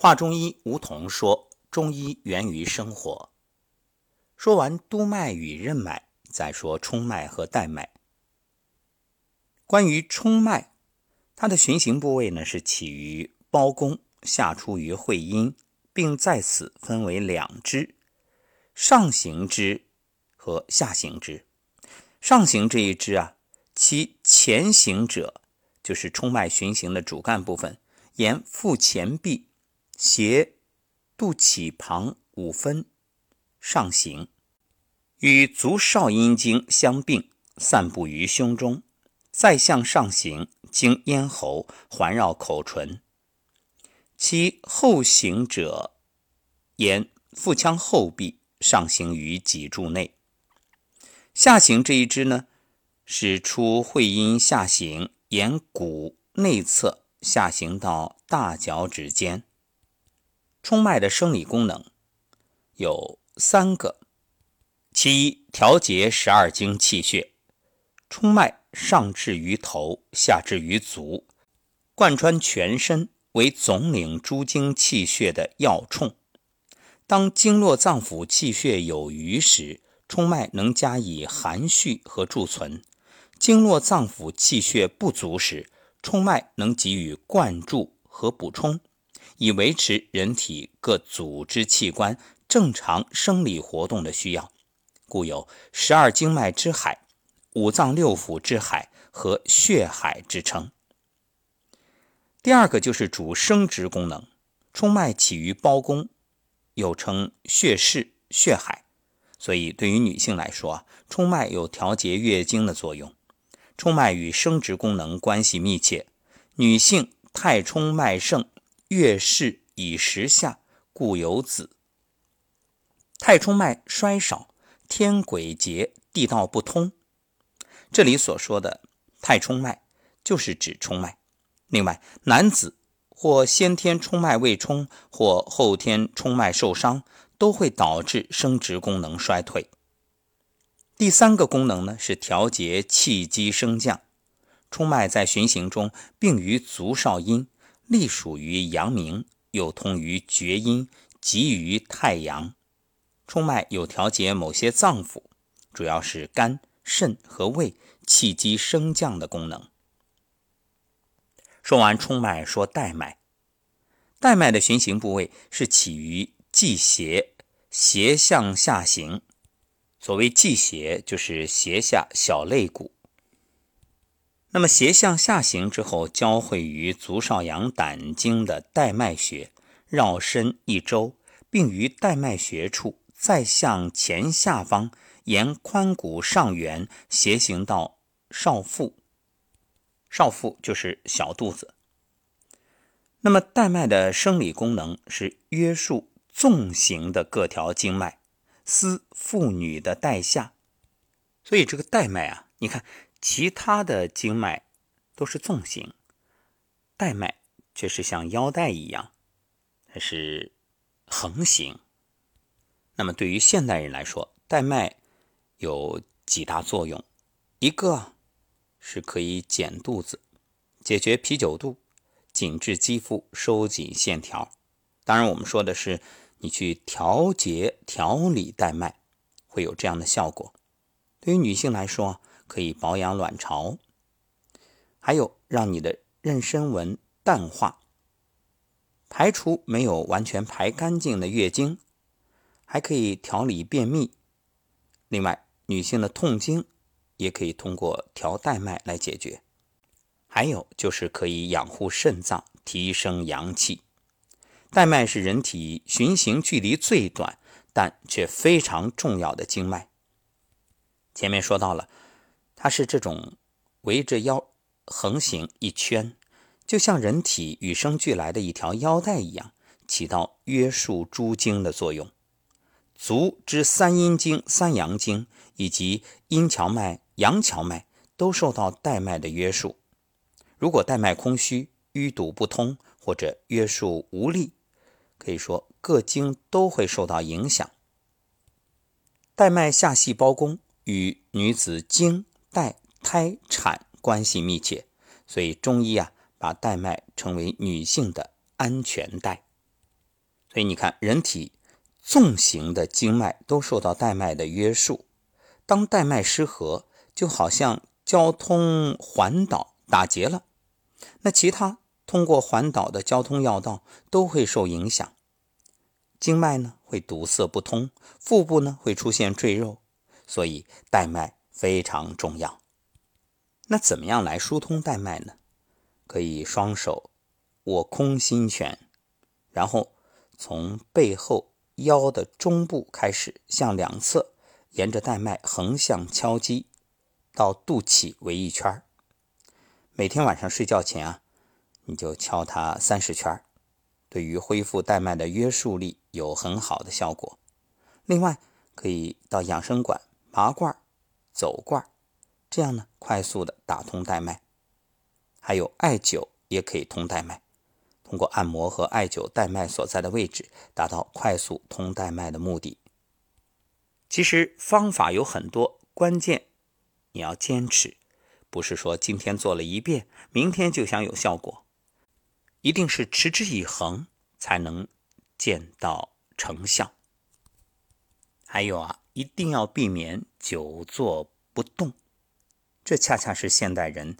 华中医吴桐说：“中医源于生活。”说完督脉与任脉，再说冲脉和带脉。关于冲脉，它的循行部位呢是起于包公，下出于会阴，并在此分为两支：上行之和下行之。上行这一支啊，其前行者就是冲脉循行的主干部分，沿腹前壁。斜肚脐旁五分上行，与足少阴经相并，散布于胸中，再向上行，经咽喉，环绕口唇。其后行者沿腹腔后壁上行于脊柱内。下行这一支呢，是出会阴下行，沿骨内侧下行到大脚趾间。冲脉的生理功能有三个：其一，调节十二经气血。冲脉上至于头，下至于足，贯穿全身，为总领诸经气血的要冲。当经络脏腑气血有余时，冲脉能加以含蓄和贮存；经络脏腑气血不足时，冲脉能给予灌注和补充。以维持人体各组织器官正常生理活动的需要，故有十二经脉之海、五脏六腑之海和血海之称。第二个就是主生殖功能，冲脉起于胞宫，又称血室、血海，所以对于女性来说，冲脉有调节月经的作用。冲脉与生殖功能关系密切，女性太冲脉盛。月事以时下，故有子。太冲脉衰少，天癸竭，地道不通。这里所说的太冲脉，就是指冲脉。另外，男子或先天冲脉未冲，或后天冲脉受伤，都会导致生殖功能衰退。第三个功能呢，是调节气机升降。冲脉在循行中，并于足少阴。隶属于阳明，又通于厥阴，集于太阳。冲脉有调节某些脏腑，主要是肝、肾和胃气机升降的功能。说完冲脉，说带脉。带脉的循行部位是起于际斜，斜向下行。所谓际斜，就是斜下小肋骨。那么斜向下行之后，交汇于足少阳胆经的带脉穴，绕身一周，并于带脉穴处再向前下方，沿髋骨上缘斜行到少腹。少腹就是小肚子。那么带脉的生理功能是约束纵行的各条经脉，司妇女的带下。所以这个带脉啊，你看。其他的经脉都是纵行，带脉却是像腰带一样，它是横行。那么对于现代人来说，带脉有几大作用，一个是可以减肚子，解决啤酒肚，紧致肌肤，收紧线条。当然，我们说的是你去调节、调理带脉，会有这样的效果。对于女性来说，可以保养卵巢，还有让你的妊娠纹淡化，排除没有完全排干净的月经，还可以调理便秘。另外，女性的痛经也可以通过调带脉来解决。还有就是可以养护肾脏，提升阳气。带脉是人体循行距离最短，但却非常重要的经脉。前面说到了。它是这种围着腰横行一圈，就像人体与生俱来的一条腰带一样，起到约束诸经的作用。足之三阴经、三阳经以及阴荞脉、阳荞脉都受到带脉的约束。如果带脉空虚、淤堵不通或者约束无力，可以说各经都会受到影响。带脉下系包宫，与女子经。带胎产关系密切，所以中医啊把带脉称为女性的安全带。所以你看，人体纵行的经脉都受到带脉的约束，当带脉失和，就好像交通环岛打结了，那其他通过环岛的交通要道都会受影响，经脉呢会堵塞不通，腹部呢会出现赘肉，所以带脉非常重要。那怎么样来疏通带脉呢？可以双手握空心拳，然后从背后腰的中部开始，向两侧沿着带脉横向敲击，到肚脐围一圈每天晚上睡觉前啊，你就敲它三十圈对于恢复带脉的约束力有很好的效果。另外，可以到养生馆拔罐、走罐。这样呢，快速的打通带脉，还有艾灸也可以通带脉。通过按摩和艾灸带脉所在的位置，达到快速通带脉的目的。其实方法有很多，关键你要坚持，不是说今天做了一遍，明天就想有效果，一定是持之以恒才能见到成效。还有啊，一定要避免久坐不动。这恰恰是现代人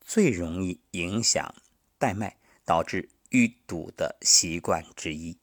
最容易影响带脉、导致淤堵的习惯之一。